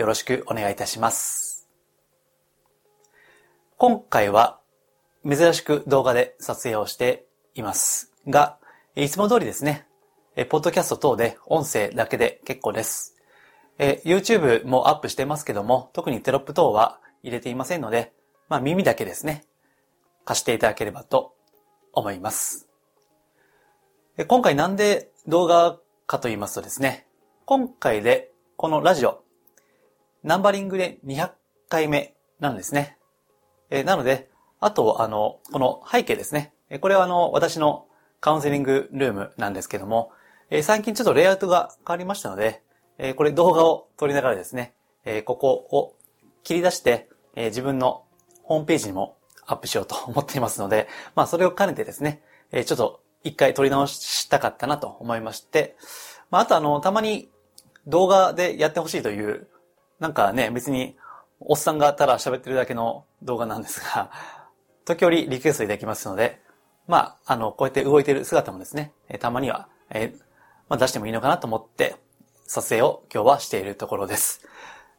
よろしくお願いいたします。今回は珍しく動画で撮影をしていますが、いつも通りですね、ポッドキャスト等で音声だけで結構です。え YouTube もアップしてますけども、特にテロップ等は入れていませんので、まあ耳だけですね、貸していただければと思います。今回なんで動画かと言いますとですね、今回でこのラジオ、ナンバリングで200回目なんですね。えーなので、あと、あの、この背景ですね。えーこれはあの、私のカウンセリングルームなんですけども、えー最近ちょっとレイアウトが変わりましたので、えーこれ動画を撮りながらですね、えーここを切り出して、えー自分のホームページにもアップしようと思っていますので、まあそれを兼ねてですね、えーちょっと一回撮り直したかったなと思いまして、まああとあの、たまに動画でやってほしいという、なんかね、別におっさんがただ喋ってるだけの動画なんですが、時折リクエストいただきますので、まあ、あの、こうやって動いてる姿もですね、えたまには、えまあ、出してもいいのかなと思って、撮影を今日はしているところです。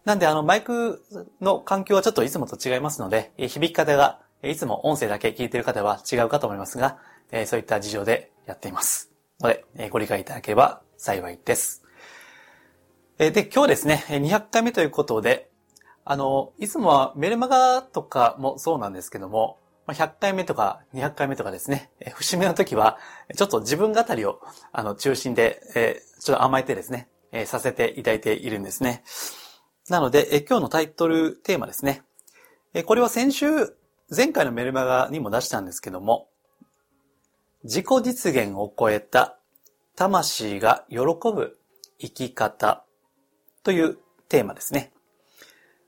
なんで、あの、マイクの環境はちょっといつもと違いますので、え響き方が、いつも音声だけ聞いてる方は違うかと思いますが、えそういった事情でやっています。ので、えご理解いただければ幸いです。えで、今日ですね、200回目ということで、あの、いつもはメルマガとかもそうなんですけども、100回目とか200回目とかですね、え節目の時は、ちょっと自分語りを、あの、中心で、えちょっと甘えてですね、えさせていただいているんですね。なので、え今日のタイトルテーマですね。えこれは先週、前回のメルマガにも出したんですけども、自己実現を超えた魂が喜ぶ生き方というテーマですね。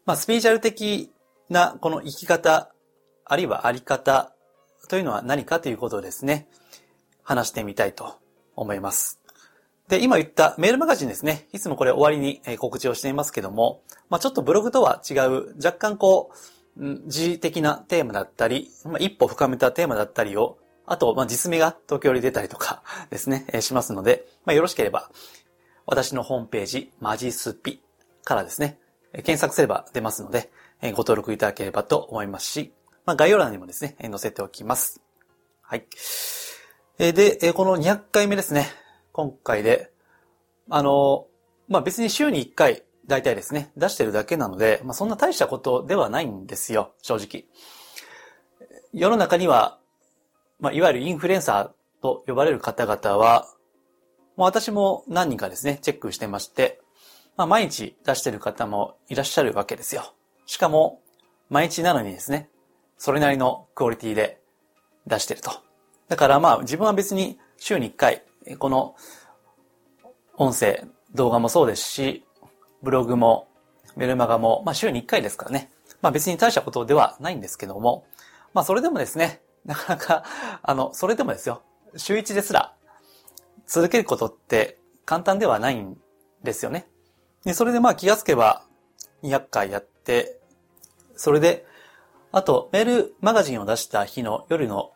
まあ、スピーチャル的なこの生き方、あるいはあり方というのは何かということをですね、話してみたいと思います。で、今言ったメールマガジンですね。いつもこれ終わりに告知をしていますけども、まあ、ちょっとブログとは違う、若干こう、うん時的なテーマだったり、まあ、一歩深めたテーマだったりを、あと、まあ、実名が東京に出たりとかですね、しますので、まあ、よろしければ、私のホームページ、マジスピからですね、検索すれば出ますので、ご登録いただければと思いますし、まあ、概要欄にもですね、載せておきます。はい。で、この200回目ですね、今回で、あの、まあ、別に週に1回、大体ですね、出してるだけなので、まあ、そんな大したことではないんですよ、正直。世の中には、まあ、いわゆるインフルエンサーと呼ばれる方々は、もう私も何人かですね、チェックしてまして、まあ、毎日出してる方もいらっしゃるわけですよ。しかも、毎日なのにですね、それなりのクオリティで出してると。だからまあ自分は別に週に1回、この音声、動画もそうですし、ブログもメルマガも、まあ週に1回ですからね。まあ別に大したことではないんですけども、まあそれでもですね、なかなか、あの、それでもですよ、週1ですら続けることって簡単ではないんですよね。で、それでまあ気がつけば200回やって、それで、あとメールマガジンを出した日の夜の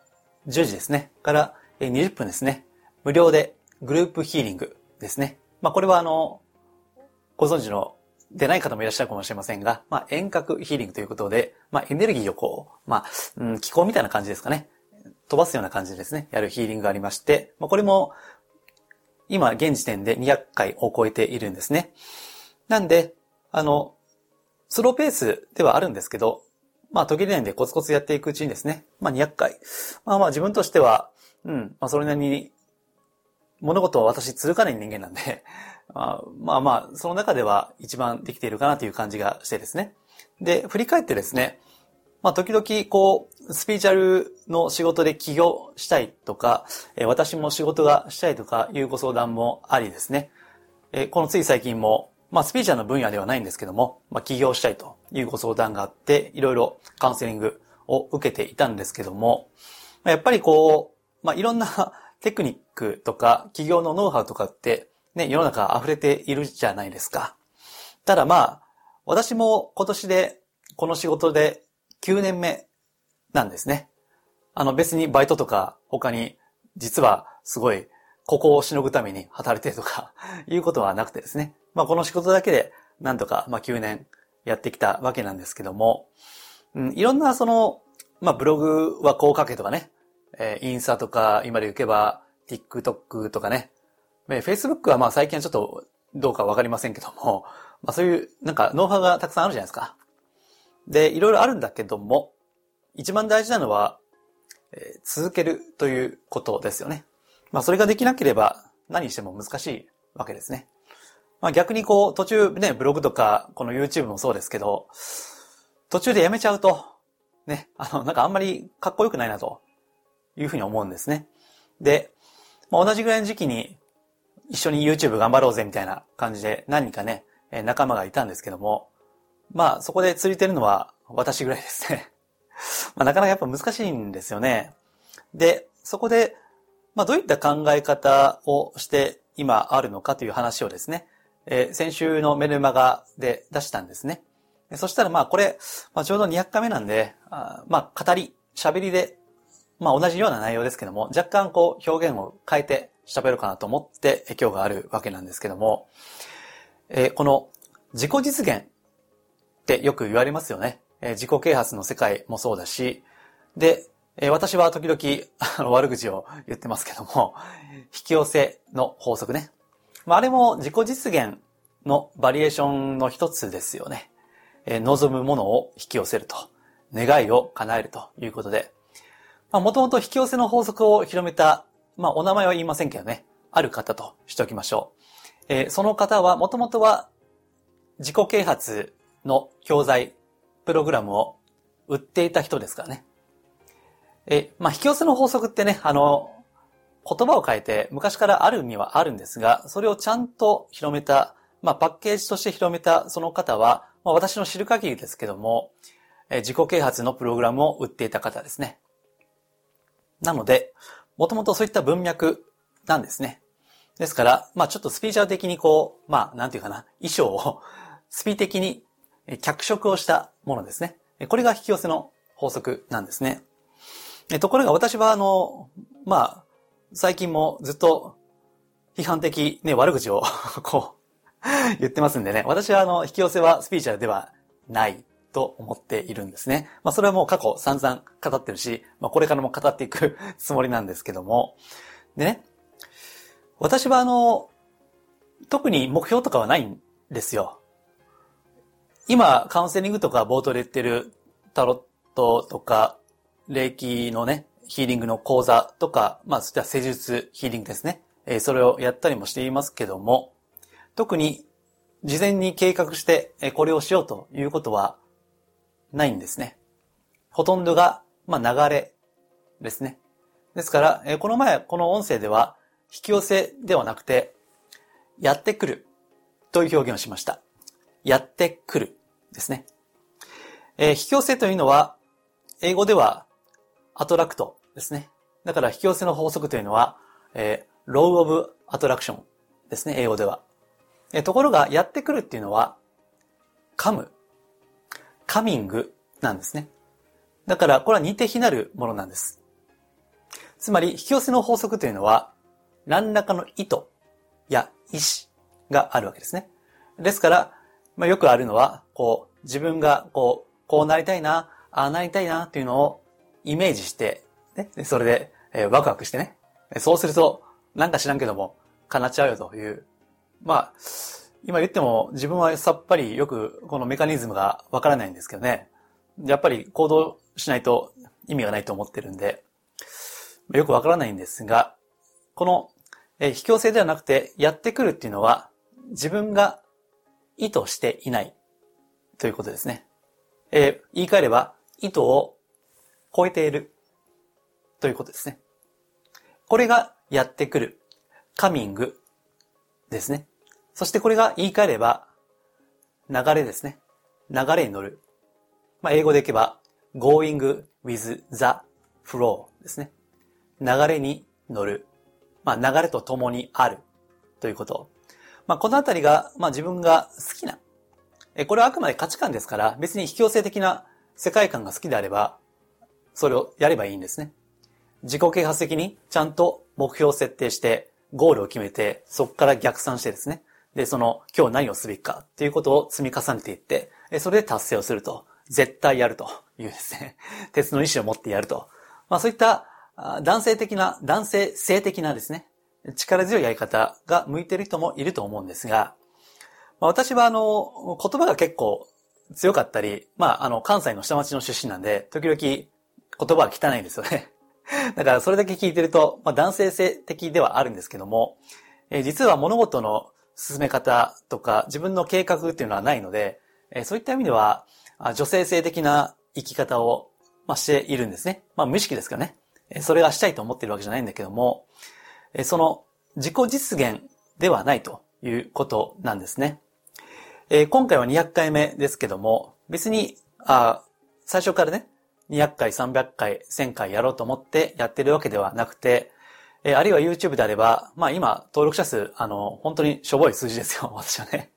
10時ですね、から20分ですね、無料でグループヒーリングですね。まあこれはあの、ご存知のでない方もいらっしゃるかもしれませんが、まあ遠隔ヒーリングということで、まあエネルギーをこう、まあ、うん、気候みたいな感じですかね。飛ばすような感じでですね、やるヒーリングがありまして、まあこれも今現時点で200回を超えているんですね。なんで、あの、スローペースではあるんですけど、まあ途切れないんでコツコツやっていくうちにですね、まあ200回。まあまあ自分としては、うん、まあそれなりに、物事は私続かない人間なんで、まあまあまあ、その中では一番できているかなという感じがしてですね。で、振り返ってですね、まあ時々こう、スピーチャルの仕事で起業したいとか、え私も仕事がしたいとかいうご相談もありですね。えこのつい最近も、まあ、スピーチャーの分野ではないんですけども、まあ、起業したいというご相談があって、いろいろカウンセリングを受けていたんですけども、やっぱりこう、まあ、いろんな テクニックとか、企業のノウハウとかって、ね、世の中溢れているじゃないですか。ただまあ、私も今年で、この仕事で9年目なんですね。あの別にバイトとか他に実はすごいここをしのぐために働いてるとか いうことはなくてですね。まあこの仕事だけでなんとかまあ9年やってきたわけなんですけども、うん、いろんなその、まあブログはこう書けとかね、えー、インスタとか今で言けば TikTok とかね、Facebook はまあ最近はちょっとどうかわかりませんけども、まあそういうなんかノウハウがたくさんあるじゃないですか。で、いろいろあるんだけども、一番大事なのは、えー、続けるということですよね。まあそれができなければ何しても難しいわけですね。まあ逆にこう途中ね、ブログとかこの YouTube もそうですけど、途中でやめちゃうと、ね、あの、なんかあんまりかっこよくないなというふうに思うんですね。で、まあ、同じぐらいの時期に一緒に YouTube 頑張ろうぜみたいな感じで何人かね、仲間がいたんですけども、まあそこで釣りてるのは私ぐらいですね。まあなかなかやっぱ難しいんですよね。で、そこで、まあどういった考え方をして今あるのかという話をですね、えー、先週のメルマガで出したんですね。そしたらまあこれ、まあ、ちょうど200回目なんで、あまあ語り、喋りで、まあ同じような内容ですけども、若干こう表現を変えて喋るかなと思って今日があるわけなんですけども、えー、この自己実現ってよく言われますよね。え、自己啓発の世界もそうだし、で、え、私は時々悪口を言ってますけども、引き寄せの法則ね。まあ、あれも自己実現のバリエーションの一つですよね。え、望むものを引き寄せると。願いを叶えるということで。まあ、もともと引き寄せの法則を広めた、まあ、お名前は言いませんけどね。ある方としておきましょう。えー、その方は、もともとは自己啓発の教材、プログラムを売っていた人ですからね。え、まあ、引き寄せの法則ってね、あの、言葉を変えて昔からある意味はあるんですが、それをちゃんと広めた、まあ、パッケージとして広めたその方は、まあ、私の知る限りですけども、え自己啓発のプログラムを売っていた方ですね。なので、もともとそういった文脈なんですね。ですから、まあちょっとスピーチャー的にこう、まあなんていうかな、衣装をスピー的に脚色をしたものですね。これが引き寄せの法則なんですね。ところが私はあの、まあ、最近もずっと批判的、ね、悪口を こう、言ってますんでね。私はあの、引き寄せはスピーチャーではないと思っているんですね。まあ、それはもう過去散々語ってるし、まあ、これからも語っていく つもりなんですけども。でね、私はあの、特に目標とかはないんですよ。今、カウンセリングとか冒頭で言ってるタロットとか、霊気のね、ヒーリングの講座とか、まあ、そしたら施術ヒーリングですね。えー、それをやったりもしていますけども、特に事前に計画してえこれをしようということはないんですね。ほとんどが、まあ、流れですね。ですから、え、この前、この音声では、引き寄せではなくて、やってくるという表現をしました。やってくるですね。えー、引き寄せというのは、英語ではアトラクトですね。だから引き寄せの法則というのは、えー、ローオブアトラクションですね、英語では。えー、ところが、やってくるっていうのは、カム、カミングなんですね。だから、これは似て非なるものなんです。つまり、引き寄せの法則というのは、何らかの意図や意志があるわけですね。ですから、まあ、よくあるのは、こう、自分が、こう、こうなりたいな、ああなりたいな、っていうのをイメージして、ね、それで、えー、ワクワクしてね。そうすると、なんか知らんけども、叶っちゃうよという。まあ、今言っても自分はさっぱりよくこのメカニズムがわからないんですけどね。やっぱり行動しないと意味がないと思ってるんで、よくわからないんですが、この、えー、引き寄せではなくてやってくるっていうのは自分が意図していないということですね。えー、言い換えれば、意図を超えているということですね。これがやってくる、カミングですね。そしてこれが言い換えれば、流れですね。流れに乗る。まあ、英語でいけば、going with the flow ですね。流れに乗る。まあ、流れと共にある。ということ。まあ、このあたりが、まあ、自分が好きな。え、これはあくまで価値観ですから、別に引き寄せ的な世界観が好きであれば、それをやればいいんですね。自己啓発的にちゃんと目標を設定して、ゴールを決めて、そこから逆算してですね。で、その、今日何をすべきかっていうことを積み重ねていって、それで達成をすると。絶対やるというですね。鉄の意志を持ってやると。まあそういった男性的な、男性性的なですね。力強いやり方が向いている人もいると思うんですが、まあ、私はあの、言葉が結構強かったり、まああの、関西の下町の出身なんで、時々言葉は汚いんですよね。だからそれだけ聞いてると、まあ、男性性的ではあるんですけども、えー、実は物事の進め方とか自分の計画っていうのはないので、えー、そういった意味では、女性性的な生き方を、まあ、しているんですね。まあ無意識ですからね。それがしたいと思っているわけじゃないんだけども、その自己実現ではないということなんですね。え今回は200回目ですけども、別に、あ最初からね、200回、300回、1000回やろうと思ってやってるわけではなくて、えあるいは YouTube であれば、まあ今、登録者数、あの、本当にしょぼい数字ですよ、私はね。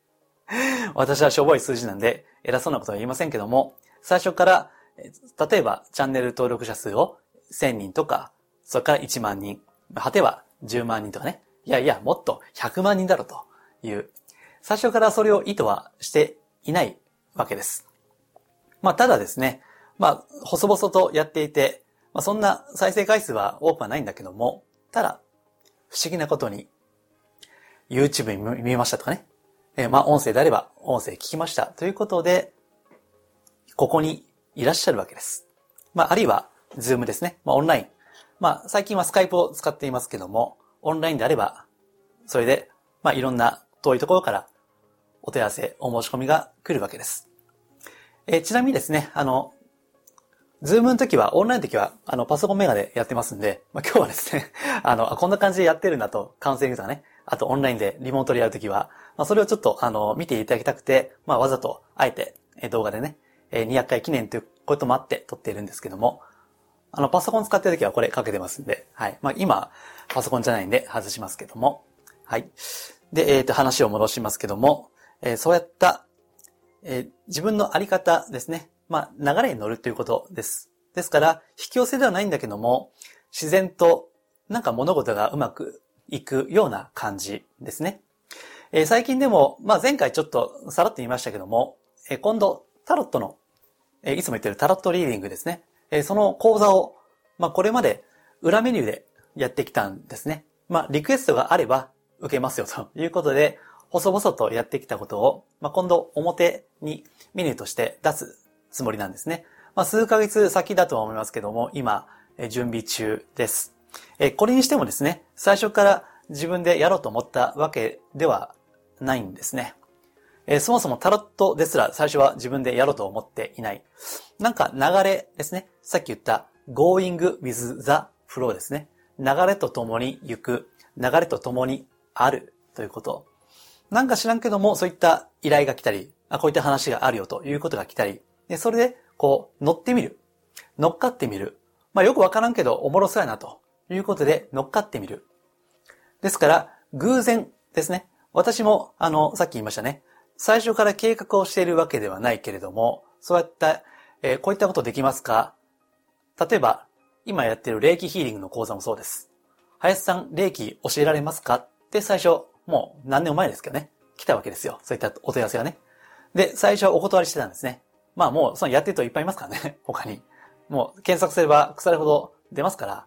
私はしょぼい数字なんで、偉そうなことは言いませんけども、最初から、例えばチャンネル登録者数を1000人とか、それから1万人、果ては10万人とかね。いやいや、もっと100万人だろうという、最初からそれを意図はしていないわけです。まあ、ただですね、まあ、細々とやっていて、まあ、そんな再生回数は多くはないんだけども、ただ、不思議なことに、YouTube に見ましたとかね、えー、まあ、音声であれば、音声聞きましたということで、ここにいらっしゃるわけです。まあ、あるいは、 Zoomですね。まあ、オンライン。まあ、最近は Skypeを使っていますけども、オンラインであれば、それで、まあ、いろんな遠いところからお問い合わせ、お申し込みが来るわけです。えー、ちなみにですね、あの、 Zoomの時は、オンラインの時は、あの、パソコンメガネでやってますんで、まあ、今日はですね、あの、こんな感じでやってるんだと、カウンセリングとかね、あとオンラインでリモートでやるときは、まあ、それをちょっと、あの、見ていただきたくて、まあ、わざと、あえて、動画でね、200回記念ということもあって撮っているんですけども、あの、パソコン使ってるときはこれかけてますんで、はい。まあ、今、パソコンじゃないんで外しますけども、はい。で、えっ、ー、と、話を戻しますけども、えー、そうやった、えー、自分のあり方ですね。まあ、流れに乗るということです。ですから、引き寄せではないんだけども、自然と、なんか物事がうまくいくような感じですね。えー、最近でも、まあ、前回ちょっとさらっと言いましたけども、えー、今度、タロットの、えー、いつも言ってるタロットリーディングですね。えその講座を、まあ、これまで裏メニューでやってきたんですね。まあ、リクエストがあれば受けますよということで、細々とやってきたことを、まあ、今度表にメニューとして出すつもりなんですね。まあ、数ヶ月先だとは思いますけども、今、準備中です。え、これにしてもですね、最初から自分でやろうと思ったわけではないんですね。えそもそもタロットですら最初は自分でやろうと思っていない。なんか流れですね。さっき言った going with the flow ですね。流れと共に行く、流れと共にあるということ。なんか知らんけども、そういった依頼が来たり、あこういった話があるよということが来たり、でそれで、こう、乗ってみる。乗っかってみる。まあよくわからんけど、おもろそうやなということで乗っかってみる。ですから、偶然ですね。私も、あの、さっき言いましたね。最初から計画をしているわけではないけれども、そうやった、えー、こういったことできますか？例えば、今やっている霊気ヒーリングの講座もそうです。林さん、霊気教えられますか？って最初、もう何年も前ですけどね、来たわけですよ。そういったお問い合わせがね。で、最初はお断りしてたんですね。まあもう、そのやってる人いっぱいいますからね、他に。もう検索すれば腐るほど出ますから。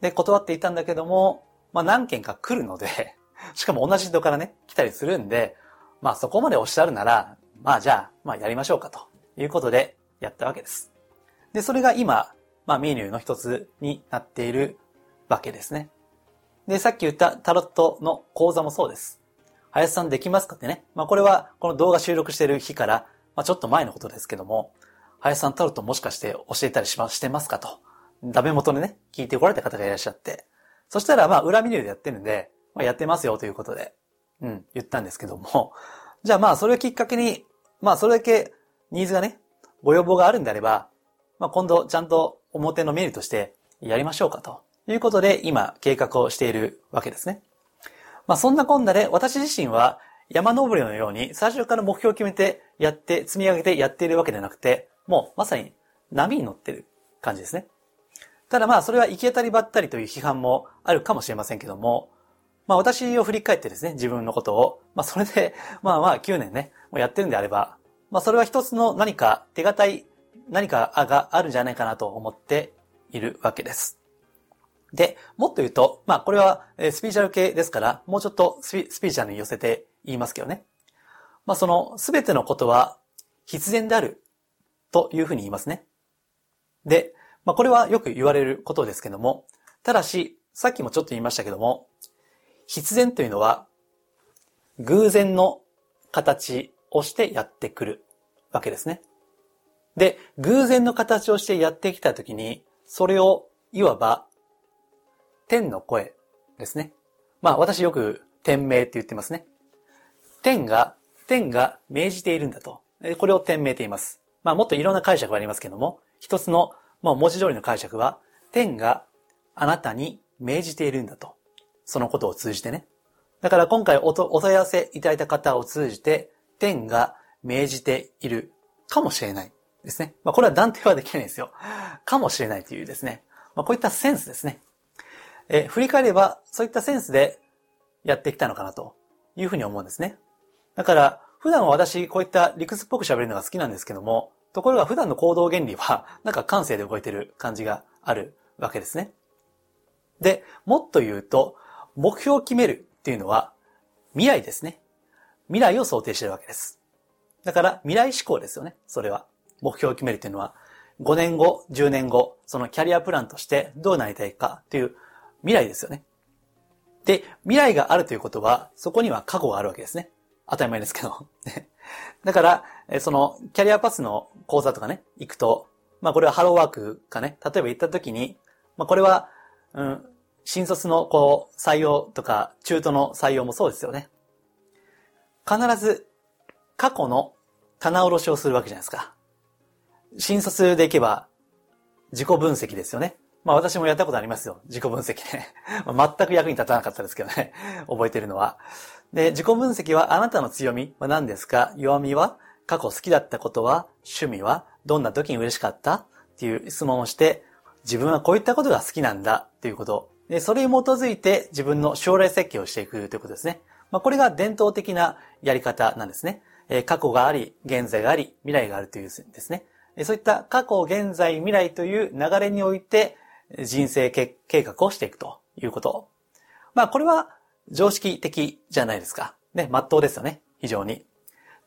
で、断っていたんだけども、まあ何件か来るので、しかも同じ人からね、来たりするんで、まあそこまでおっしゃるなら、まあじゃあ、まあやりましょうかということでやったわけです。で、それが今、まあメニューの一つになっているわけですね。で、さっき言ったタロットの講座もそうです。林さんできますかってね。まあこれはこの動画収録している日から、まあちょっと前のことですけども、林さんタロットもしかして教えたりしま、してますかと。ダメ元でね、聞いてこられた方がいらっしゃって。そしたらまあ裏メニューでやってるんで、まあやってますよということで、うん、言ったんですけども、じゃあまあそれをきっかけに、まあそれだけニーズがね、ご要望があるんであれば、まあ今度ちゃんと表のメールとしてやりましょうかということで今計画をしているわけですね。まあそんなこんなで私自身は山登りのように最初から目標を決めてやって積み上げてやっているわけではなくて、もうまさに波に乗ってる感じですね。ただまあそれは行き当たりばったりという批判もあるかもしれませんけども、まあ私を振り返ってですね、自分のことを、まあそれで、まあまあ9年ね、もうやってるんであれば、まあそれは一つの何か手堅い何かがあるんじゃないかなと思っているわけです。で、もっと言うと、まあこれはスピーチャル系ですから、もうちょっとスピーチャルに寄せて言いますけどね。まあそのすべてのことは必然であるというふうに言いますね。で、まあこれはよく言われることですけども、ただし、さっきもちょっと言いましたけども、必然というのは偶然の形をしてやってくるわけですね。で、偶然の形をしてやってきたときに、それをいわば天の声ですね。まあ私よく天命って言ってますね。天が、天が命じているんだと。これを天命と言います。まあもっといろんな解釈がありますけども、一つの、まあ文字通りの解釈は、天があなたに命じているんだと。そのことを通じてね。だから今回お問い合わせいただいた方を通じて、天が命じているかもしれないですね。まあこれは断定はできないですよ。かもしれないというですね。まあこういったセンスですね。え振り返れば、そういったセンスでやってきたのかなというふうに思うんですね。だから、普段は私、こういった理屈っぽく喋るのが好きなんですけども、ところが普段の行動原理は、なんか感性で動いてる感じがあるわけですね。で、もっと言うと、目標を決めるっていうのは、未来ですね。未来を想定してるわけです。だから、未来志向ですよね。それは。目標を決めるっていうのは、5年後、10年後、そのキャリアプランとしてどうなりたいかという未来ですよね。で、未来があるということは、そこには過去があるわけですね。当たり前ですけど。だから、その、キャリアパスの講座とかね、行くと、まあこれはハローワークかね、例えば行った時に、まあこれは、うん、新卒のこう、採用とか、中途の採用もそうですよね。必ず、過去の棚卸しをするわけじゃないですか。新卒で行けば、自己分析ですよね。まあ私もやったことありますよ。自己分析ね。全く役に立たなかったですけどね。覚えてるのは。で、自己分析はあなたの強みは何ですか？弱みは？過去好きだったことは？趣味は？どんな時に嬉しかった？っていう質問をして、自分はこういったことが好きなんだっていうこと。で、それに基づいて自分の将来設計をしていくということですね。まあ、これが伝統的なやり方なんですね。え過去があり、現在があり、未来があるというですね。そういった過去、現在、未来という流れにおいて、人生計画をしていくということ。まあこれは常識的じゃないですか。ね、真っ当ですよね。非常に。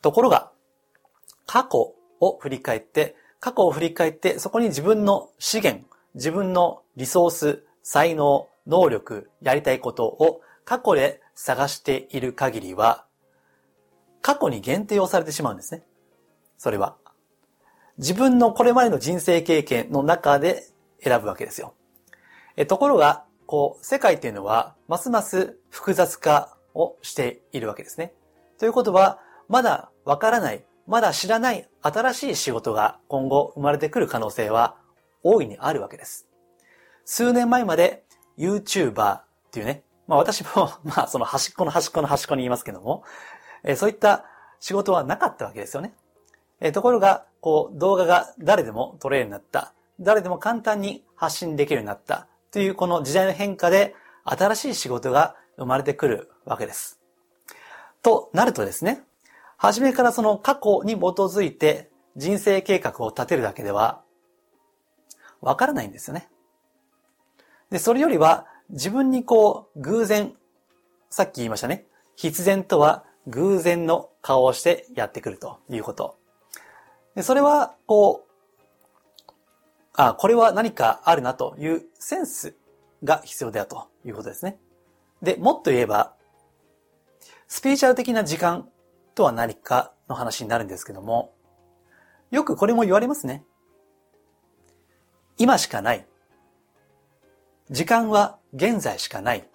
ところが、過去を振り返って、過去を振り返って、そこに自分の資源、自分のリソース、才能、能力、やりたいことを過去で探している限りは、過去に限定をされてしまうんですね。それは。自分のこれまでの人生経験の中で選ぶわけですよ。えところが、こう、世界っていうのは、ますます複雑化をしているわけですね。ということは、まだわからない、まだ知らない新しい仕事が今後生まれてくる可能性は大いにあるわけです。数年前まで YouTuber っていうね、まあ私も、まあその端っこの端っこの端っこに言いますけども、えそういった仕事はなかったわけですよね。えところが、こう動画が誰でも撮れるようになった。誰でも簡単に発信できるようになったというこの時代の変化で新しい仕事が生まれてくるわけです。となるとですね、初めからその過去に基づいて人生計画を立てるだけではわからないんですよね。で、それよりは自分にこう偶然、さっき言いましたね。必然とは偶然の顔をしてやってくるということ。で、それはこうあ、これは何かあるなというセンスが必要だということですね。で、もっと言えば、スピーチャル的な時間とは何かの話になるんですけども、よくこれも言われますね。今しかない。時間は現在しかない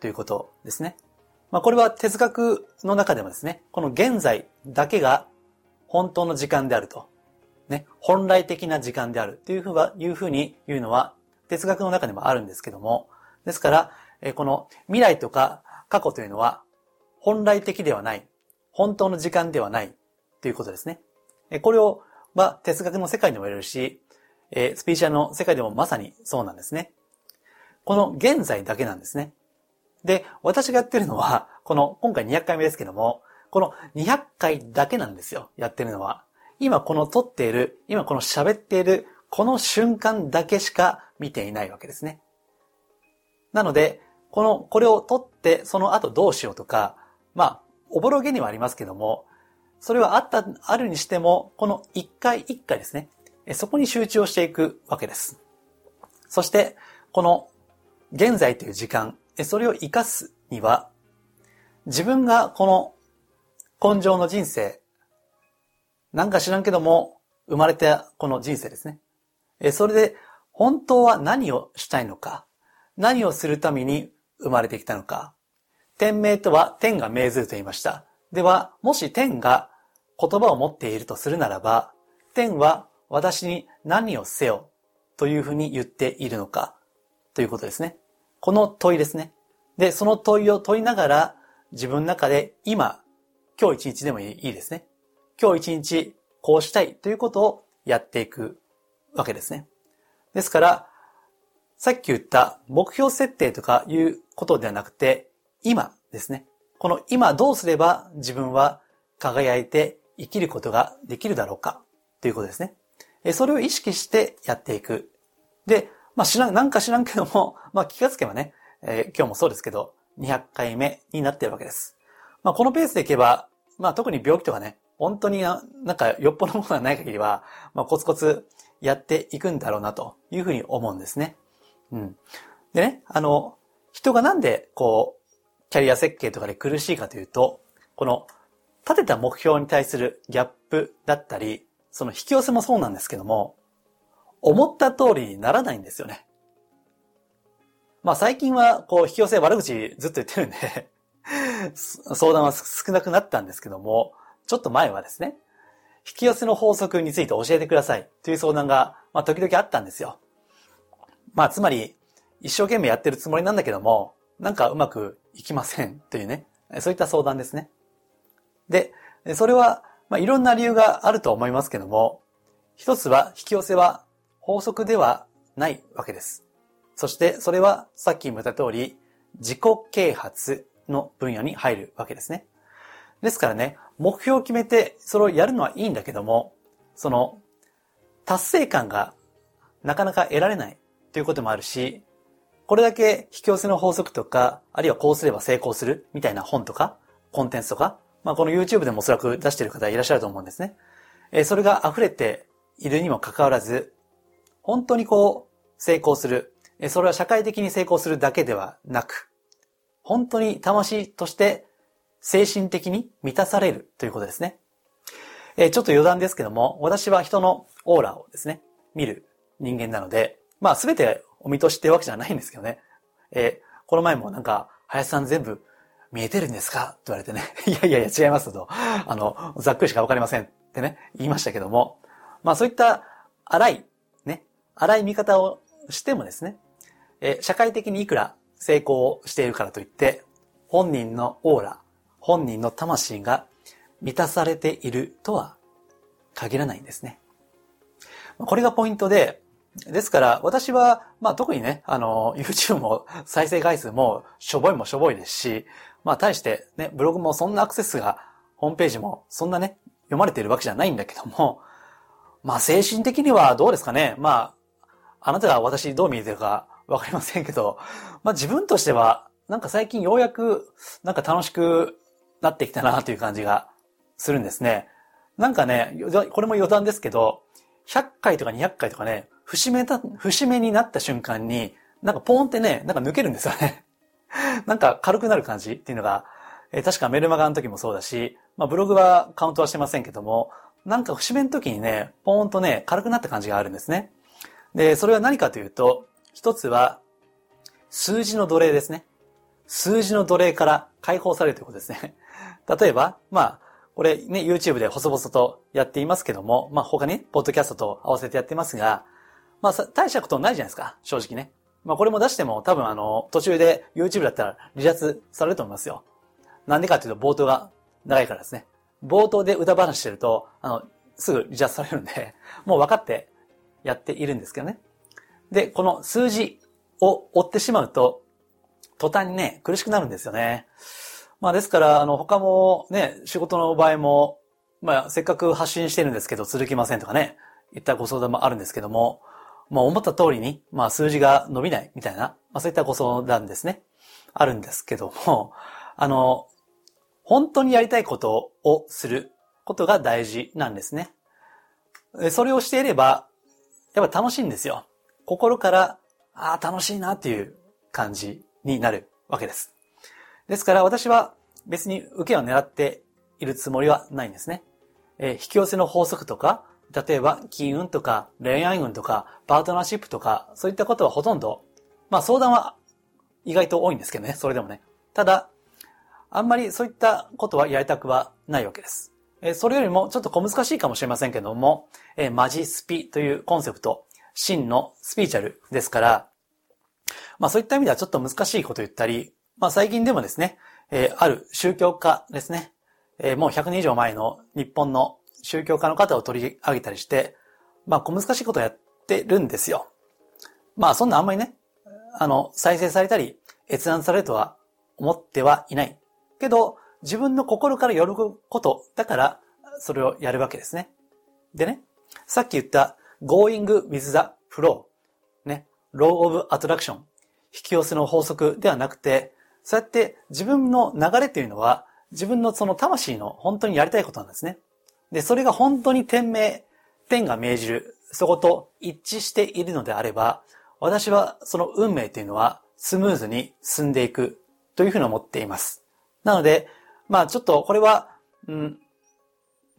ということですね。まあ、これは哲学の中でもですね、この現在だけが本当の時間であると。ね、本来的な時間であるというふうは、いうふうに言うのは哲学の中でもあるんですけども、ですから、えこの未来とか過去というのは本来的ではない、本当の時間ではないということですね。えこれを、まあ哲学の世界でも言えるし、えスピーチャーの世界でもまさにそうなんですね。この現在だけなんですね。で、私がやってるのは、この今回200回目ですけども、この200回だけなんですよ。やってるのは。今この撮っている、今この喋っている、この瞬間だけしか見ていないわけですね。なので、この、これを撮って、その後どうしようとか、まあ、おぼろげにはありますけども、それはあった、あるにしても、この一回一回ですね、そこに集中をしていくわけです。そして、この現在という時間、それを活かすには、自分がこの根性の人生、なんか知らんけども、生まれたこの人生ですね。それで、本当は何をしたいのか、何をするために生まれてきたのか。天命とは天が命ずると言いました。では、もし天が言葉を持っているとするならば、天は私に何をせよというふうに言っているのかということですね。この問いですね。で、その問いを問いながら自分の中で今、今日一日でもいいですね。今日一日こうしたいということをやっていくわけですね。ですから、さっき言った目標設定とかいうことではなくて、今ですね。この今どうすれば自分は輝いて生きることができるだろうかということですね。それを意識してやっていく。で、まあ知らん、なんか知らんけども、まあ気がつけばね、えー、今日もそうですけど、200回目になってるわけです。まあこのペースでいけば、まあ特に病気とかね、本当になんかよっぽどものがない限りは、まあコツコツやっていくんだろうなというふうに思うんですね。うん。でね、あの、人がなんでこう、キャリア設計とかで苦しいかというと、この立てた目標に対するギャップだったり、その引き寄せもそうなんですけども、思った通りにならないんですよね。まあ最近はこう引き寄せ悪口ずっと言ってるんで 相談は少なくなったんですけども、ちょっと前はですね、引き寄せの法則について教えてくださいという相談が、まあ時々あったんですよ。まあつまり、一生懸命やってるつもりなんだけども、なんかうまくいきませんというね、そういった相談ですね。で、それは、まあ、いろんな理由があると思いますけども、一つは引き寄せは法則ではないわけです。そしてそれはさっきも言った通り、自己啓発の分野に入るわけですね。ですからね、目標を決めてそれをやるのはいいんだけども、その達成感がなかなか得られないということもあるし、これだけ引き寄せの法則とか、あるいはこうすれば成功するみたいな本とか、コンテンツとか、まあ、この YouTube でもおそらく出してる方いらっしゃると思うんですね。えそれが溢れているにもかかわらず、本当にこう、成功する。それは社会的に成功するだけではなく、本当に魂として精神的に満たされるということですね。えちょっと余談ですけども、私は人のオーラをですね、見る人間なので、まあすべてお見通しってわけじゃないんですけどね。えこの前もなんか、林さん全部見えてるんですか？って言われてね、いやいやいや違いますと、あの、ざっくりしかわかりませんってね、言いましたけども、まあそういった荒い、荒い見方をしてもですね、え社会的にいくら成功しているからといって、本人のオーラ、本人の魂が満たされているとは限らないんですね。これがポイントで、ですから、私は、まあ特にね、あの、YouTube も再生回数もしょぼいもしょぼいですし、まあ、対してね、ブログもそんなアクセスが、ホームページもそんなね、読まれているわけじゃないんだけども、まあ、精神的にはどうですかね。まああ、なたが私どう見えてるかわかりませんけど、まあ自分としては、なんか最近ようやく、なんか楽しくなってきたなという感じがするんですね。なんかね、これも余談ですけど、100回とか200回とかね、節目だ、節目になった瞬間に、なんかポーンってね、なんか抜けるんですよね。なんか軽くなる感じっていうのが、えー、確かメルマガの時もそうだし、まあブログはカウントはしてませんけども、なんか節目の時にね、ポーンとね、軽くなった感じがあるんですね。で、それは何かというと、一つは、数字の奴隷ですね。数字の奴隷から解放されるということですね。例えば、まあ、これね、YouTube で細々とやっていますけども、まあ他にね、ポッドキャストと合わせてやってますが、まあ大したことないじゃないですか、正直ね。まあこれも出しても多分あの、途中で YouTube だったら離脱されると思いますよ。なんでかっていうと冒頭が長いからですね。冒頭で歌話してると、あの、すぐ離脱されるんで、もう分かってやっているんですけどね。で、この数字を追ってしまうと、途端にね、苦しくなるんですよね。まあですから、あの、他もね、仕事の場合も、まあ、せっかく発信してるんですけど、続きませんとかね、いったご相談もあるんですけども、まあ思った通りに、まあ数字が伸びないみたいな、まあそういったご相談ですね。あるんですけども、あの、本当にやりたいことをすることが大事なんですね。それをしていれば、やっぱ楽しいんですよ。心から、ああ、楽しいなっていう感じになるわけです。ですから私は別に受けを狙っているつもりはないんですね。えー、引き寄せの法則とか、例えば金運とか恋愛運とかパートナーシップとかそういったことはほとんど、まあ相談は意外と多いんですけどね、それでもね。ただ、あんまりそういったことはやりたくはないわけです。え、それよりもちょっと小難しいかもしれませんけども、え、マジスピというコンセプト、真のスピーチャルですから、まあそういった意味ではちょっと難しいこと言ったり、まあ最近でもですね、え、ある宗教家ですね、え、もう100年以上前の日本の宗教家の方を取り上げたりして、まあ小難しいことをやってるんですよ。まあそんなあんまりね、あの、再生されたり、閲覧されるとは思ってはいない。けど、自分の心から喜ぶことだから、それをやるわけですね。でね、さっき言った going with the flow ね、law of attraction 引き寄せの法則ではなくて、そうやって自分の流れというのは、自分のその魂の本当にやりたいことなんですね。で、それが本当に天命、天が命じる、そこと一致しているのであれば、私はその運命というのはスムーズに進んでいくというふうに思っています。なので、まあちょっとこれは、うん、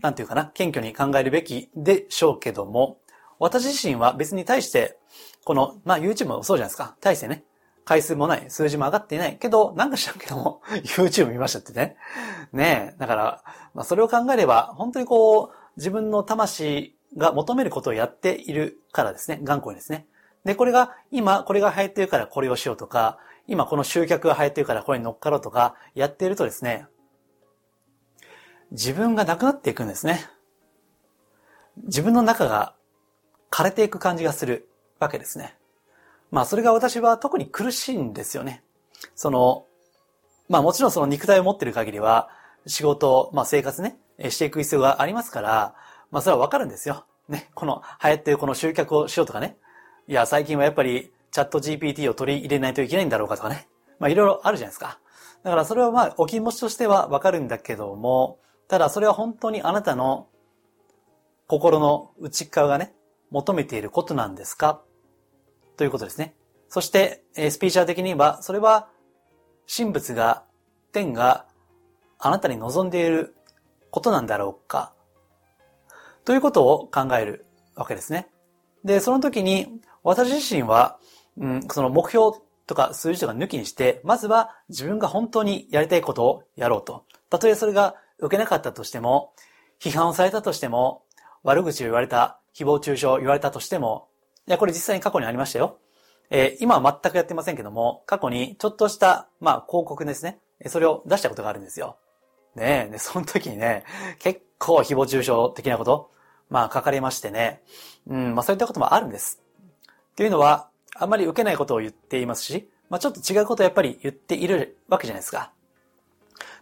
なんていうかな、謙虚に考えるべきでしょうけども、私自身は別に対して、この、まあ YouTube もそうじゃないですか。対してね、回数もない、数字も上がっていない。けど、なんか知らんけども、YouTube 見ましたってね。ねえ。だから、まあ、それを考えれば、本当にこう、自分の魂が求めることをやっているからですね。頑固にですね。で、これが、今、これが流行ってるからこれをしようとか、今この集客が流行ってるからこれに乗っかろうとか、やっているとですね、自分がなくなっていくんですね。自分の中が枯れていく感じがするわけですね。まあそれが私は特に苦しいんですよね。その、まあもちろんその肉体を持ってる限りは、仕事、まあ生活ね、していく必要がありますから、まあそれはわかるんですよ。ね、この流行っているこの集客をしようとかね。いや、最近はやっぱりチャット GPT を取り入れないといけないんだろうかとかね。まあいろいろあるじゃないですか。だからそれはまあお気持ちとしてはわかるんだけども、ただそれは本当にあなたの心の内側がね、求めていることなんですか？ということですね。そして、えスピーチャー的には、それは、神仏が、天があなたに望んでいることなんだろうか？ということを考えるわけですね。で、その時に、私自身は、うん、その目標とか数字とか抜きにして、まずは自分が本当にやりたいことをやろうと。たとえそれが受けなかったとしても、批判をされたとしても、悪口を言われた、誹謗中傷を言われたとしても、いや、これ実際に過去にありましたよ。えー、今は全くやってませんけども、過去にちょっとした、まあ、広告ですね。それを出したことがあるんですよ。ねえ、で、その時にね、結構誹謗中傷的なこと、まあ、書かれましてね。うん、まあ、そういったこともあるんです。っていうのは、あんまり受けないことを言っていますし、まあ、ちょっと違うことをやっぱり言っているわけじゃないですか。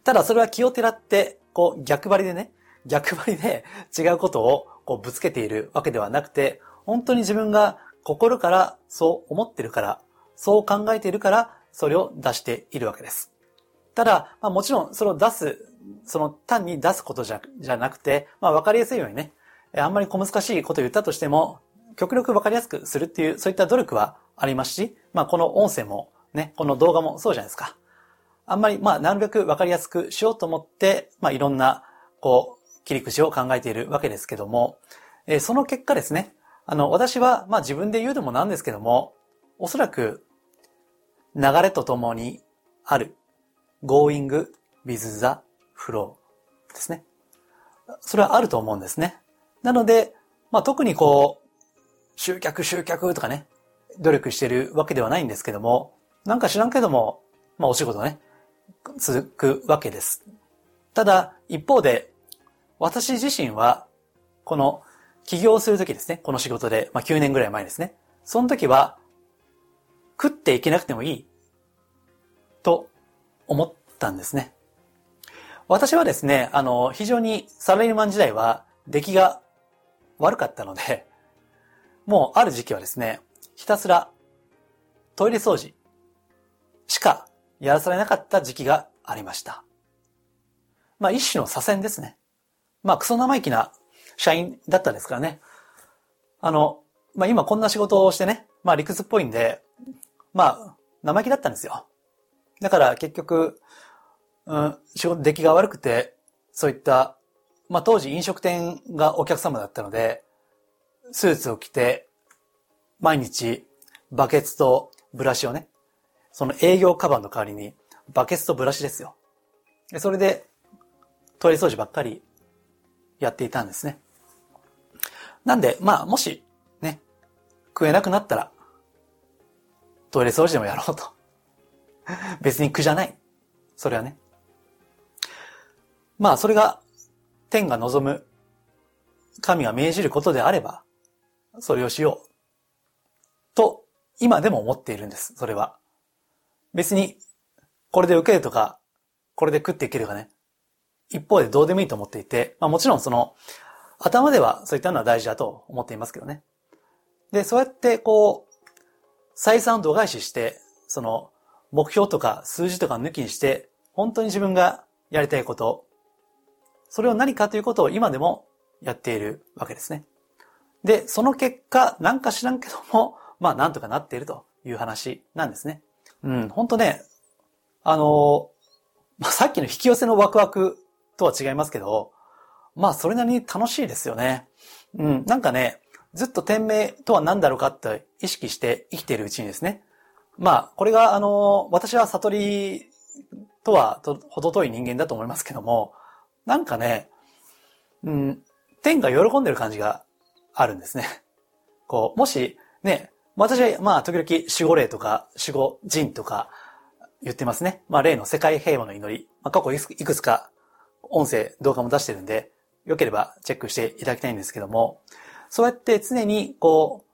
ただ、それは気をてらって、こう、逆張りでね、逆張りで違うことをこうぶつけているわけではなくて、本当に自分が心からそう思ってるから、そう考えているから、それを出しているわけです。ただ、まあ、もちろん、それを出す、その単に出すことじゃじゃなくて、まあ、わかりやすいようにね、あんまり小難しいことを言ったとしても、極力わかりやすくするっていう、そういった努力はありますし、まあ、この音声もね、この動画もそうじゃないですか。あんまり、まあ、なるべくわかりやすくしようと思って、まあ、いろんな、こう、切り口を考えているわけですけども、えー、その結果ですね、あの、私は、まあ自分で言うでもなんですけども、おそらく、流れとともにある、going with the flow ですね。それはあると思うんですね。なので、まあ特にこう、集客集客とかね、努力してるわけではないんですけども、なんか知らんけども、まあお仕事ね、続くわけです。ただ、一方で、私自身は、この起業するときですね、この仕事で、まあ9年ぐらい前ですね。その時は、食っていけなくてもいい、と思ったんですね。私はですね、あの、非常にサラリーマン時代は出来が悪かったので、もうある時期はですね、ひたすらトイレ掃除しかやらされなかった時期がありました。まあ一種の左遷ですね。まあクソ生意気な社員だったんですからね。あの、まあ今こんな仕事をしてね、まあ理屈っぽいんで、まあ生意気だったんですよ。だから結局、うん、仕事出来が悪くて、そういった、まあ当時飲食店がお客様だったので、スーツを着て、毎日バケツとブラシをね、その営業カバンの代わりにバケツとブラシですよ。それでトイレ掃除ばっかりやっていたんですね。なんで、まあ、もし、ね、食えなくなったら、トイレ掃除でもやろうと。別に苦じゃない。それはね。まあ、それが、天が望む、神が命じることであれば、それをしよう。と、今でも思っているんです、それは。別に、これで受けるとか、これで食っていけるかね。一方でどうでもいいと思っていて、まあもちろんその、頭ではそういったのは大事だと思っていますけどね。で、そうやってこう、採算を度外視して、その、目標とか数字とか抜きにして、本当に自分がやりたいこと、それを何かということを今でもやっているわけですね。で、その結果、なんか知らんけども、まあなんとかなっているという話なんですね。うん、本当ね、あの、まあ、さっきの引き寄せのワクワクとは違いますけど、まあそれなりに楽しいですよね。うん、なんかね、ずっと店名とは何だろうかって意識して生きているうちにですね。まあ、これがあの、私は悟りとはと程遠い人間だと思いますけども、なんかね、うん、天が喜んでる感じがあるんですね。こう、もし、ね、私は、まあ、時々守護霊とか守護人とか言ってますね。まあ、例の世界平和の祈り。まあ、過去いくつか音声、動画も出してるんで、よければチェックしていただきたいんですけども、そうやって常に、こ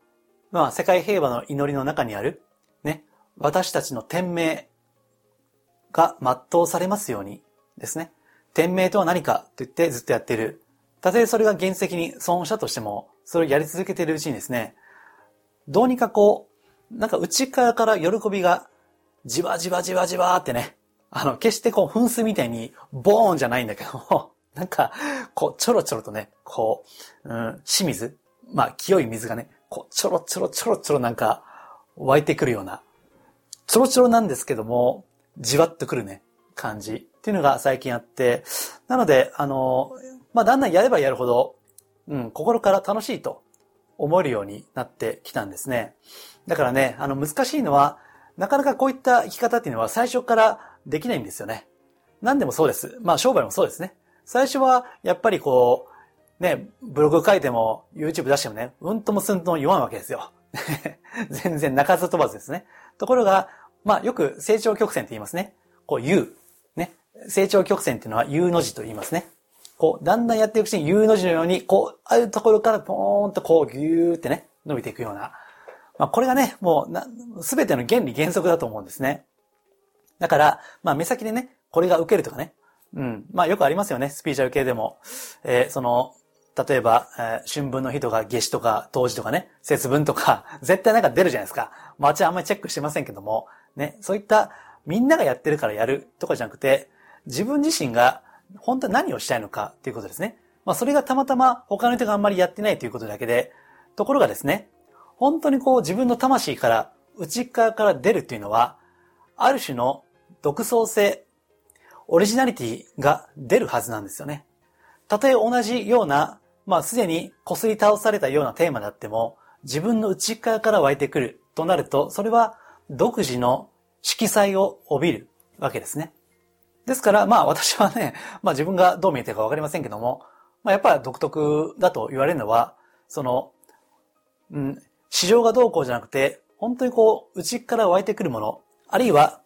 う、まあ、世界平和の祈りの中にある、ね、私たちの天命が全うされますようにですね。天命とは何かと言ってずっとやっている。たとえそれが原石に損したとしても、それをやり続けているうちにですね、どうにかこう、なんか内側から喜びがじわじわじわじわってね、あの、決してこう噴水みたいにボーンじゃないんだけども、なんか、こう、ちょろちょろとね、こう、うん、清水まあ、清い水がね、こう、ちょろちょろちょろちょろなんか、湧いてくるような、ちょろちょろなんですけども、じわっとくるね、感じっていうのが最近あって、なので、あの、まあ、だんだんやればやるほど、うん、心から楽しいと思えるようになってきたんですね。だからね、あの、難しいのは、なかなかこういった生き方っていうのは最初からできないんですよね。何でもそうです。まあ、商売もそうですね。最初は、やっぱりこう、ね、ブログ書いても、YouTube 出してもね、うんともすんとも言わんわけですよ。全然泣かず飛ばずですね。ところが、まあ、よく成長曲線って言いますね。こう、U。ね。成長曲線っていうのは U の字と言いますね。こう、だんだんやっていくうちに U の字のように、こう、あるところからポーンとこう、ぎゅーってね、伸びていくような。まあ、これがね、もう、すべての原理原則だと思うんですね。だから、まあ、目先でね、これが受けるとかね。うん。まあ、よくありますよね。スピーチャル系でも。えー、その、例えば、えー、春分の日とか夏至とか冬至とかね、節分とか、絶対なんか出るじゃないですか。まあ、はあんまりチェックしてませんけども、ね、そういったみんながやってるからやるとかじゃなくて、自分自身が本当は何をしたいのかっていうことですね。まあそれがたまたま他の人があんまりやってないということだけで、ところがですね、本当にこう自分の魂から内側から出るっていうのは、ある種の独創性、オリジナリティが出るはずなんですよね。たとえ同じような、まあすでに擦り倒されたようなテーマであっても、自分の内側から湧いてくるとなると、それは独自の色彩を帯びるわけですね。ですから、まあ私はね、まあ自分がどう見えてるかわかりませんけども、まあ、やっぱり独特だと言われるのは、その、うん、市場がどうこうじゃなくて、本当にこう、内から湧いてくるもの、あるいは、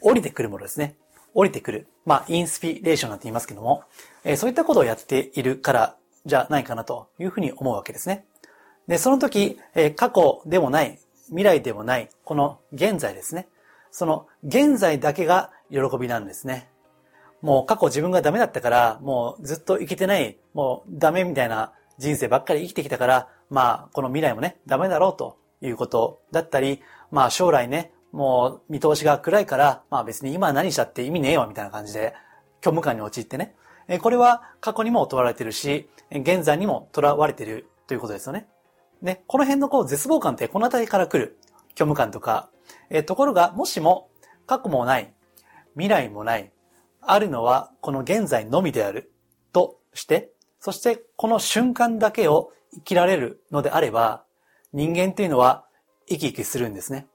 降りてくるものですね。降りてくる。まあ、インスピレーションなんて言いますけども、えー、そういったことをやっているからじゃないかなというふうに思うわけですね。で、その時、えー、過去でもない、未来でもない、この現在ですね。その現在だけが喜びなんですね。もう過去自分がダメだったから、もうずっと生きてない、もうダメみたいな人生ばっかり生きてきたから、まあ、この未来もね、ダメだろうということだったり、まあ将来ね、もう見通しが暗いから、まあ別に今何したって意味ねえよみたいな感じで、虚無感に陥ってね。これは過去にも囚われてるし、現在にも囚われてるということですよね。ね、この辺のこう絶望感ってこの辺りから来る虚無感とか、えところがもしも過去もない、未来もない、あるのはこの現在のみであるとして、そしてこの瞬間だけを生きられるのであれば、人間っていうのは生き生きするんですね。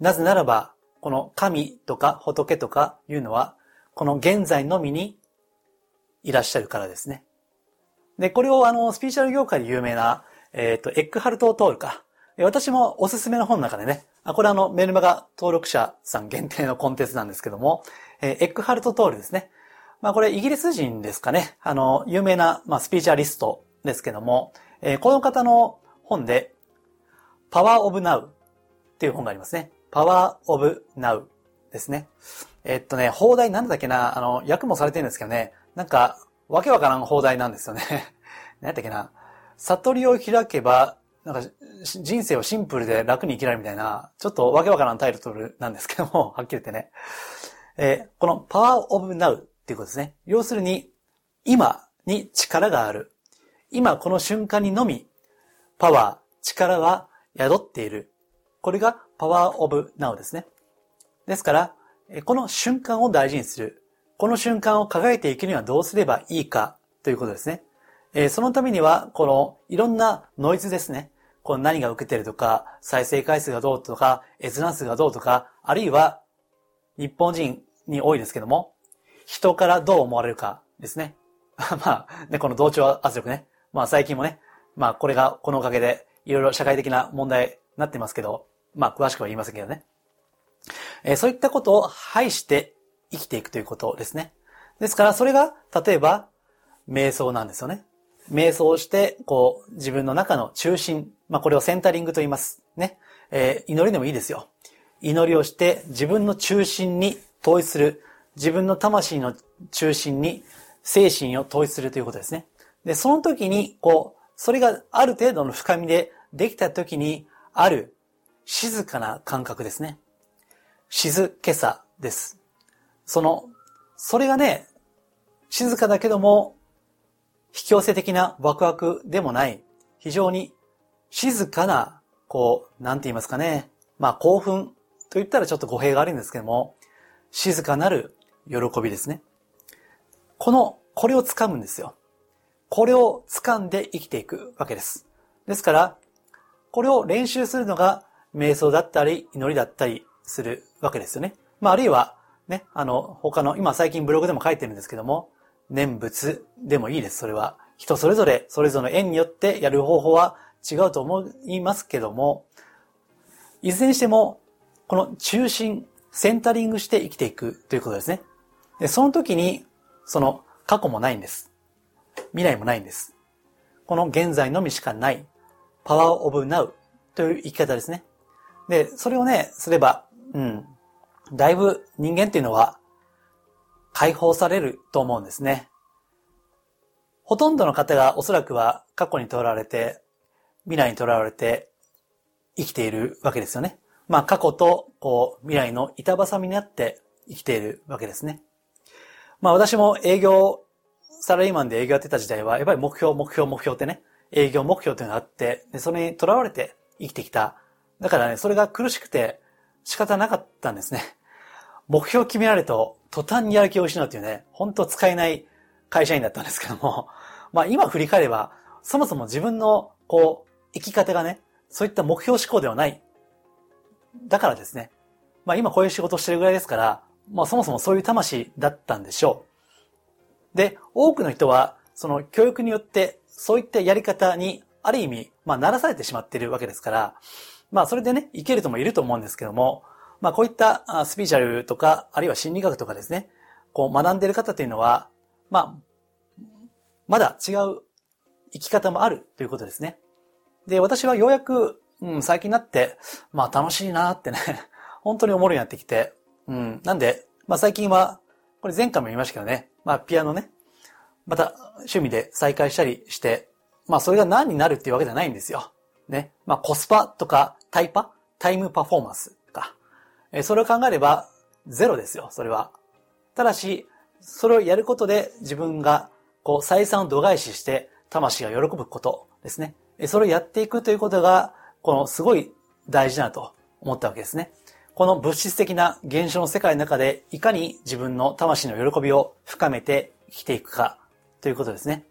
なぜならば、この神とか仏とかいうのは、この現在のみにいらっしゃるからですね。で、これをあの、スピーチャル業界で有名な、えっ、ー、と、エックハルト・トールか。私もおすすめの本の中でね、あ、これあの、メルマガ登録者さん限定のコンテンツなんですけども、えー、エックハルト・トールですね。まあこれイギリス人ですかね。あの、有名な、まあ、スピーチャリストですけども、えー、この方の本で、パワーオブナウっていう本がありますね。パワーオブナウですね。えっとね、放題なんだっけな、あの、訳もされてるんですけどね、なんか、わけわからん放題なんですよね。何やったっけな。悟りを開けば、なんか、人生をシンプルで楽に生きられるみたいな、ちょっとわけわからんタイトルなんですけども、はっきり言ってね。えー、このパワーオブナウっていうことですね。要するに、今に力がある。今この瞬間にのみ、パワー、力は宿っている。これがパワーオブナウですね。ですから、この瞬間を大事にする。この瞬間を輝いていくにはどうすればいいかということですね。えそのためには、このいろんなノイズですね。この何が受けてるとか、再生回数がどうとか、閲覧数がどうとか、あるいは日本人に多いですけども、人からどう思われるかですね。まあ、ね、この同調圧力ね。まあ最近もね、まあこれがこのおかげでいろいろ社会的な問題になってますけど、まあ詳しくは言いませんけどね。えー、そういったことを排して生きていくということですね。ですからそれが、例えば、瞑想なんですよね。瞑想して、こう、自分の中の中心、まあこれをセンタリングと言います。ね。えー、祈りでもいいですよ。祈りをして自分の中心に統一する。自分の魂の中心に精神を統一するということですね。で、その時に、こう、それがある程度の深みでできた時に、ある静かな感覚ですね。静けさです。その、それがね、静かだけども、引き寄せ的なワクワクでもない、非常に静かな、こう、なんて言いますかね。まあ興奮と言ったらちょっと語弊があるんですけども、静かなる喜びですね。この、これを掴むんですよ。これを掴んで生きていくわけです。ですから、これを練習するのが瞑想だったり祈りだったりするわけですよね。まあ、あるいは、ね、あの、他の、今最近ブログでも書いてるんですけども、念仏でもいいです、それは。人それぞれ、それぞれの縁によってやる方法は違うと思いますけども、いずれにしても、この中心、センタリングして生きていくということですね。で、その時に、その過去もないんです。未来もないんです。この現在のみしかない、パワーオブナウという生き方ですね。で、それをね、すれば、うん、だいぶ人間っていうのは解放されると思うんですね。ほとんどの方がおそらくは過去にとらわれて、未来にとらわれて生きているわけですよね。まあ過去とこう未来の板挟みになって生きているわけですね。まあ私も営業、サラリーマンで営業やってた時代は、やっぱり目標、目標、目標ってね、営業目標というのがあって、でそれにとらわれて生きてきた。だからね、それが苦しくて仕方なかったんですね。目標を決められると、途端にやる気を失うっていうね、本当使えない会社員だったんですけども、まあ今振り返れば、そもそも自分の、こう、生き方がね、そういった目標思考ではない。だからですね。まあ今こういう仕事をしてるぐらいですから、まあそもそもそういう魂だったんでしょう。で、多くの人は、その教育によって、そういったやり方に、ある意味、まあ、ならされてしまっているわけですから、まあ、それでね、いける人もいると思うんですけども、まあ、こういったスピーチャルとか、あるいは心理学とかですね、こう学んでいる方というのは、まあ、まだ違う生き方もあるということですね。で、私はようやく、うん、最近になって、まあ楽しいなってね、本当に思うようになってきて、うん、なんで、まあ最近は、これ前回も言いましたけどね、まあピアノね、また趣味で再開したりして、まあそれが何になるっていうわけじゃないんですよ。ね。まあコスパとかタイパタイムパフォーマンス。えそれを考えればゼロですよ、それは。ただし、それをやることで自分がこう再三度外視して魂が喜ぶことですね。それをやっていくということが、このすごい大事だと思ったわけですね。この物質的な現象の世界の中で、いかに自分の魂の喜びを深めて生きていくかということですね。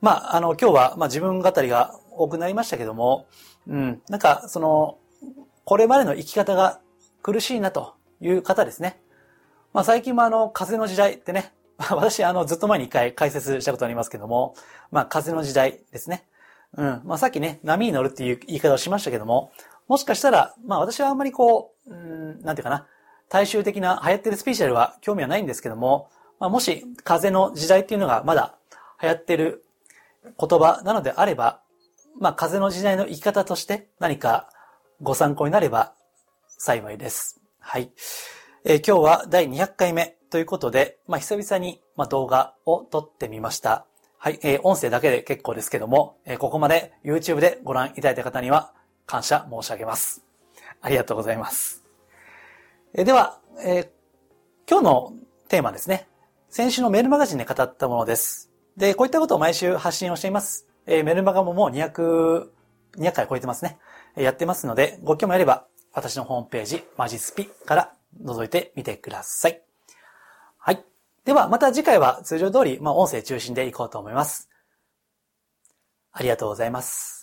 まあ、あの、今日は、まあ自分語りが多くなりましたけども、うん、なんか、その、これまでの生き方が苦しいなという方ですね。まあ最近もあの、風の時代ってね、私あの、ずっと前に一回解説したことありますけども、まあ風の時代ですね。うん。まあさっきね、波に乗るっていう言い方をしましたけども、もしかしたら、まあ私はあんまりこう、うん、なんていうかな、大衆的な流行ってるスピーチャルは興味はないんですけども、まあもし風の時代っていうのがまだ流行ってる言葉なのであれば、まあ風の時代の生き方として何かご参考になれば幸いです。はい。えー、今日は第200回目ということで、まあ久々にま動画を撮ってみました。はい、えー、音声だけで結構ですけども、えー、ここまで YouTube でご覧いただいた方には感謝申し上げます。ありがとうございます。えー、では、え、今日のテーマですね。先週のメールマガジンで語ったものです。で、こういったことを毎週発信をしています。え、メルマガももう200、200回超えてますね。やってますので、ご興味あれば、私のホームページ、マジスピから覗いてみてください。はい。では、また次回は通常通り、まあ、音声中心でいこうと思います。ありがとうございます。